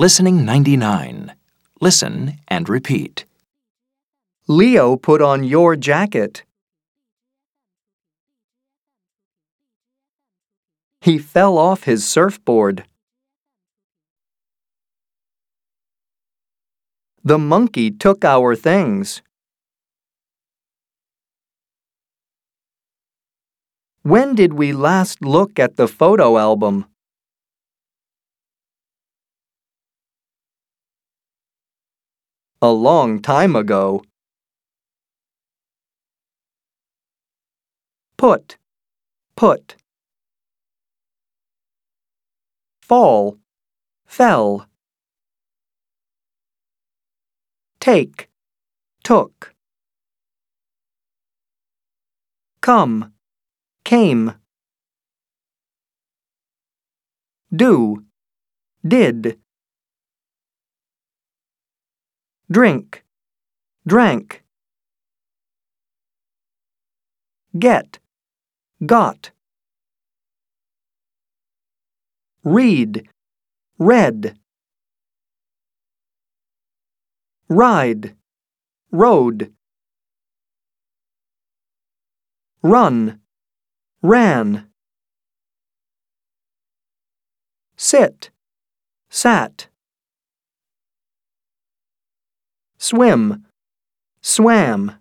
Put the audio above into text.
Listening 99. Listen and repeat. Leo put on your jacket. He fell off his surfboard. The monkey took our things. When did we last look at the photo album? A long time ago. Put, put. Fall, fell. Take, took. Come, came. Do, did. Drink, drank. Get, got. Read, read. Ride, rode. Run, ran. Sit, sat. Swim, swam.